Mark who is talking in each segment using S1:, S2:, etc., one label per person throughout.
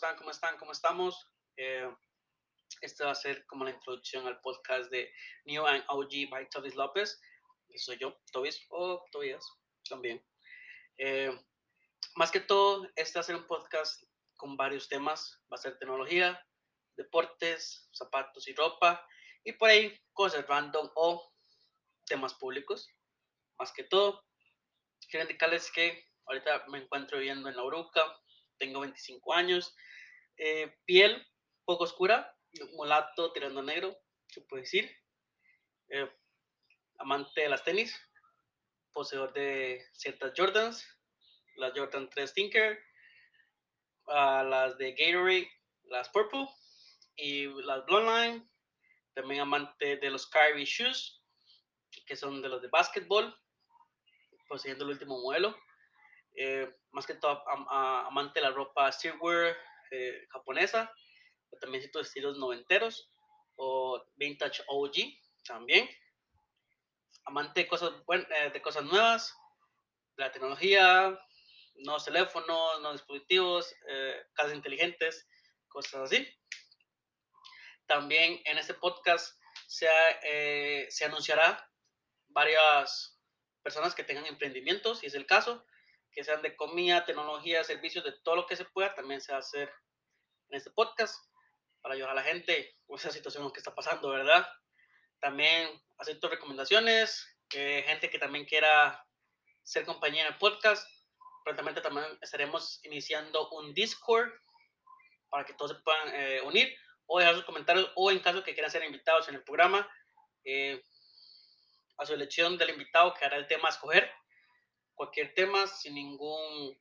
S1: están? ¿Cómo están? ¿Cómo estamos? Eh, este va a ser como la introducción al podcast de New and OG by Tobias López. Eso soy yo, Tobias, o Tobias, también. Eh, más que todo, este va a ser un podcast con varios temas. Va a ser tecnología, deportes, zapatos y ropa. Y por ahí cosas random o temas públicos. Más que todo, quiero indicarles que ahorita me encuentro viviendo en La Uruca, tengo 25 años, eh, piel poco oscura, mulato tirando negro, se puede decir, eh, amante de las tenis, poseedor de ciertas Jordans, las Jordan 3 Tinker, uh, las de Gatorade, las Purple y las Blonde también amante de los Kyrie Shoes, que son de los de basketball, poseyendo el último modelo. Eh, más que todo amante de la ropa streetwear eh, japonesa, también ciertos estilos noventeros o vintage OG también. Amante de cosas, eh, de cosas nuevas, de la tecnología, nuevos teléfonos, nuevos dispositivos, casas inteligentes, cosas así. También en este podcast se, se anunciará varias personas que tengan emprendimientos, si es el caso, que sean de comida, tecnología, servicios, de todo lo que se pueda, también se va a hacer en este podcast para ayudar a la gente con esa situación que está pasando, ¿verdad? También acepto recomendaciones, gente que también quiera ser compañera en el podcast. Prontamente también estaremos iniciando un Discord para que todos se puedan eh, unir o dejar sus comentarios o en caso que quieran ser invitados en el programa, eh, a su elección del invitado que hará el tema a escoger cualquier tema sin ningún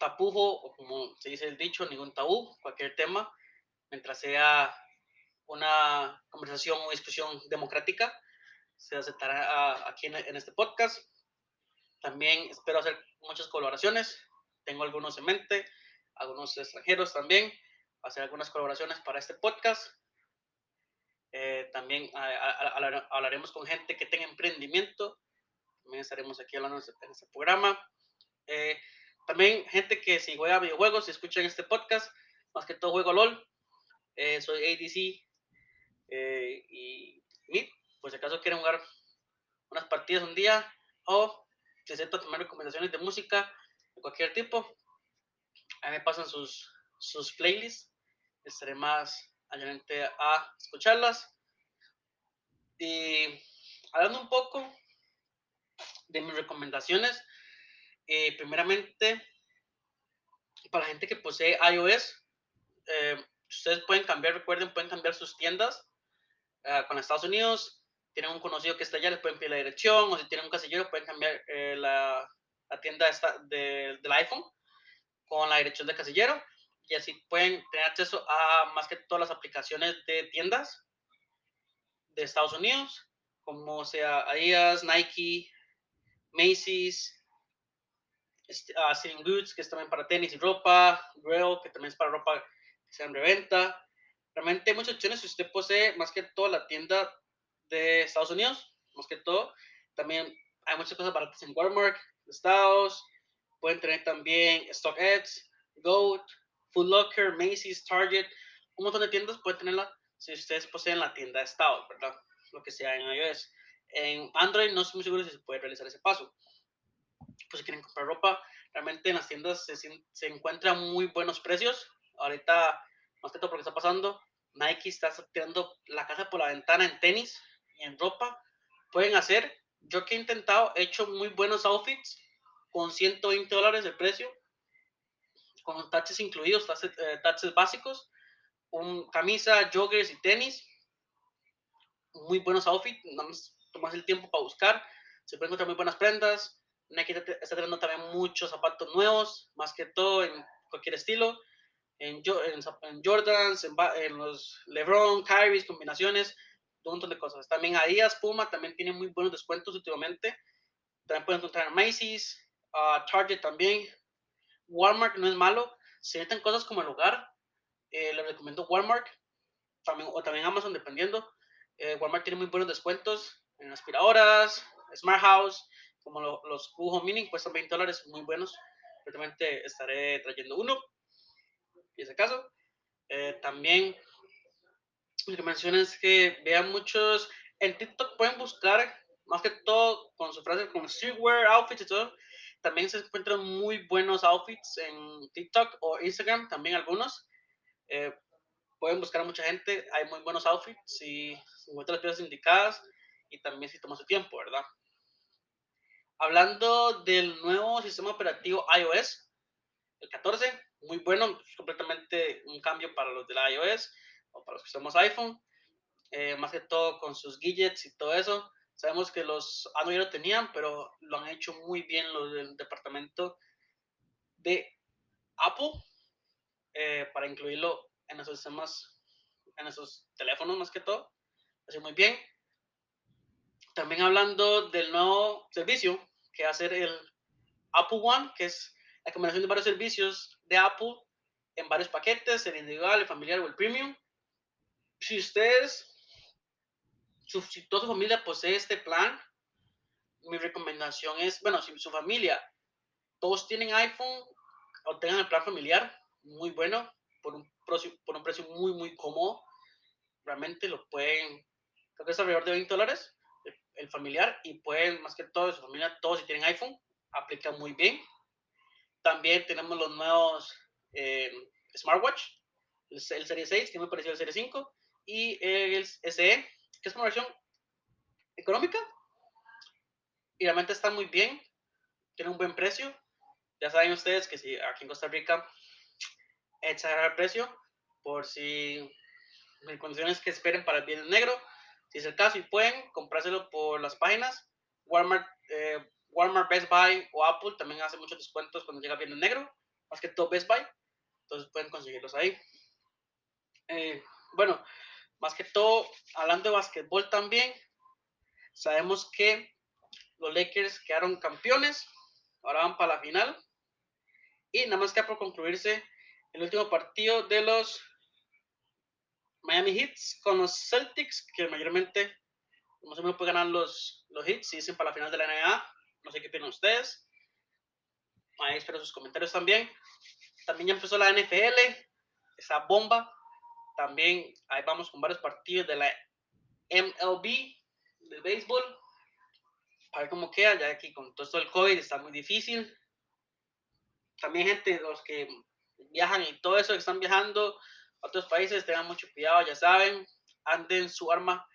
S1: tapujo, o como se dice el dicho, ningún tabú, cualquier tema, mientras sea una conversación o discusión democrática, se aceptará aquí en, este podcast. También espero hacer muchas colaboraciones, tengo algunos en mente, algunos extranjeros también, hacer algunas colaboraciones para este podcast. Eh, también hablaremos con gente que tenga emprendimiento también estaremos aquí hablando en este programa. Eh, también gente que si juega videojuegos, si escuchan este podcast, más que todo juego LOL. Eh, soy ADC eh, y Meet, pues si acaso quieren jugar unas partidas un día o si tomar recomendaciones de música de cualquier tipo, ahí me pasan sus, sus playlists. Estaré más adelante a escucharlas. Y hablando un poco de mis recomendaciones. Eh, primeramente, para la gente que posee iOS, eh, ustedes pueden cambiar, recuerden, pueden cambiar sus tiendas uh, con Estados Unidos. Tienen un conocido que está allá, les pueden pedir la dirección, o si tienen un casillero, pueden cambiar eh, la, la, tienda esta de, del iPhone con la dirección del casillero. Y así pueden tener acceso a más que todas las aplicaciones de tiendas de Estados Unidos, como sea Adidas, Nike, Macy's, uh, Goods, que es también para tenis y ropa, Grail, que también es para ropa que se en reventa. Realmente hay muchas opciones si usted posee más que todo la tienda de Estados Unidos, más que todo. También hay muchas cosas baratas en Walmart, Estados. Pueden tener también StockX, Goat, Food Locker, Macy's, Target, un montón de tiendas pueden tenerla si ustedes poseen la tienda de Estados, ¿verdad? Lo que sea en iOS. En Android no estoy muy seguro si se puede realizar ese paso. Pues si quieren comprar ropa, realmente en las tiendas se, se encuentran muy buenos precios. Ahorita, más que todo por lo que está pasando, Nike está tirando la casa por la ventana en tenis y en ropa. Pueden hacer, yo que he intentado, he hecho muy buenos outfits con 120 dólares de precio, con taches incluidos, taches, eh, básicos, un, camisa, joggers y tenis. Muy buenos outfits, tomas el tiempo para buscar, se pueden encontrar muy buenas prendas. Nike está teniendo también muchos zapatos nuevos, más que todo en cualquier estilo. En, en, Jordans, en, los LeBron, Kyrie, combinaciones, un montón de cosas. También Adidas, Puma también tienen muy buenos descuentos últimamente. También pueden encontrar en Macy's, uh, Target también. Walmart no es malo. Si necesitan cosas como el hogar, eh, les recomiendo Walmart. También, o también Amazon, dependiendo. Eh, Walmart tiene muy buenos descuentos en aspiradoras, Smart House, como los Q Mini, cuestan 20 dólares, muy buenos. Probablemente estaré trayendo uno, y ese caso. Eh, también lo que mencioné es que vean muchos, en TikTok pueden buscar más que todo con su frase como streetwear, outfits y todo. También se encuentran muy buenos outfits en TikTok o Instagram, también algunos. Eh, pueden buscar a mucha gente, hay muy buenos outfits si encuentran las piezas indicadas y también si toma su tiempo, ¿verdad? Hablando del nuevo sistema operativo iOS, el 14, muy bueno, completamente un cambio para los de la iOS o para los que usamos iPhone, eh, más que todo con sus gadgets y todo eso. Sabemos que los Android lo tenían, pero lo han hecho muy bien los del departamento de Apple eh, para incluirlo en esos sistemas, en esos teléfonos más que todo. Así muy bien. También hablando del nuevo servicio que va a ser el Apple One, que es la combinación de varios servicios de Apple en varios paquetes, el individual, el familiar o el premium. Si ustedes, si toda su familia posee este plan, mi recomendación es, bueno, si su familia, todos tienen iPhone o tengan el plan familiar, muy bueno, por un, por un precio muy, muy cómodo, realmente lo pueden, creo que es alrededor de 20 dólares el familiar y pueden, más que todo, su familia, todos si tienen iPhone, aplica muy bien. También tenemos los nuevos eh, smartwatch, el, Serie 6, que me pareció el Serie 5, y el SE, que es una versión económica. Y realmente está muy bien, tiene un buen precio. Ya saben ustedes que si aquí en Costa Rica exagerar el precio, por si en condiciones que esperen para el bien negro, si es el caso y pueden comprárselo por las páginas, Walmart, eh, Walmart, Best Buy o Apple también hace muchos descuentos cuando llega bien negro, más que todo Best Buy, entonces pueden conseguirlos ahí. Eh, bueno, más que todo, hablando de básquetbol también, sabemos que los Lakers quedaron campeones, ahora van para la final, y nada más que por concluirse el último partido de los Miami Heats con los Celtics, que mayormente, como se me puede ganar los, los Heats y dicen para la final de la NBA. No sé qué opinan ustedes. Ahí espero sus comentarios también. También ya empezó la NFL, esa bomba. También ahí vamos con varios partidos de la MLB, del béisbol. A ver cómo queda, ya aquí con todo esto del COVID está muy difícil. También gente, los que viajan y todo eso, que están viajando, otros países tengan mucho cuidado, ya saben, anden su arma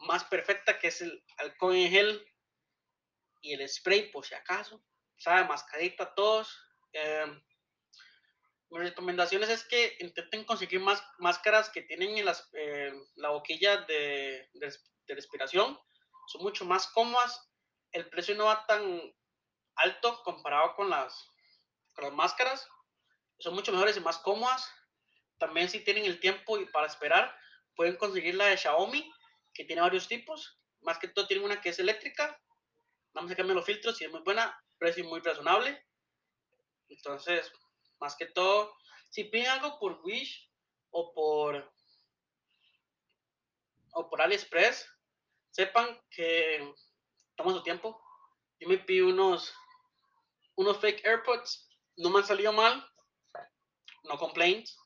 S1: más perfecta que es el alcohol en gel y el spray por si acaso, saben, mascarita todos. Eh, mis recomendaciones es que intenten conseguir más máscaras que tienen en las, eh, la boquilla de, de, respiración, son mucho más cómodas, el precio no va tan alto comparado con las, con las máscaras, son mucho mejores y más cómodas también si tienen el tiempo y para esperar, pueden conseguir la de Xiaomi, que tiene varios tipos. Más que todo tienen una que es eléctrica. Vamos a cambiar los filtros y es muy buena, precio muy razonable. Entonces, más que todo, si piden algo por Wish o por o por AliExpress, sepan que toma su tiempo. Yo me pido unos unos fake AirPods, no me han salido mal, no complaints.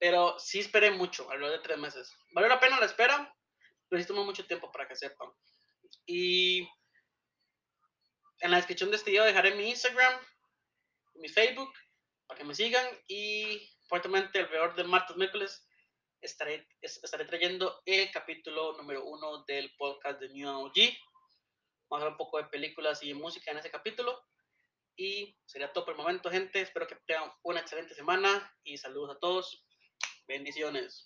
S1: Pero sí esperé mucho, alrededor de tres meses. ¿Valió la pena la espera? Pero sí tomó mucho tiempo para que sepan. Y en la descripción de este video dejaré mi Instagram, mi Facebook, para que me sigan. Y fuertemente alrededor del martes, miércoles, estaré, estaré trayendo el capítulo número uno del podcast de New OG. Vamos a hablar un poco de películas y música en ese capítulo. Y sería todo por el momento, gente. Espero que tengan una excelente semana y saludos a todos. Bendiciones.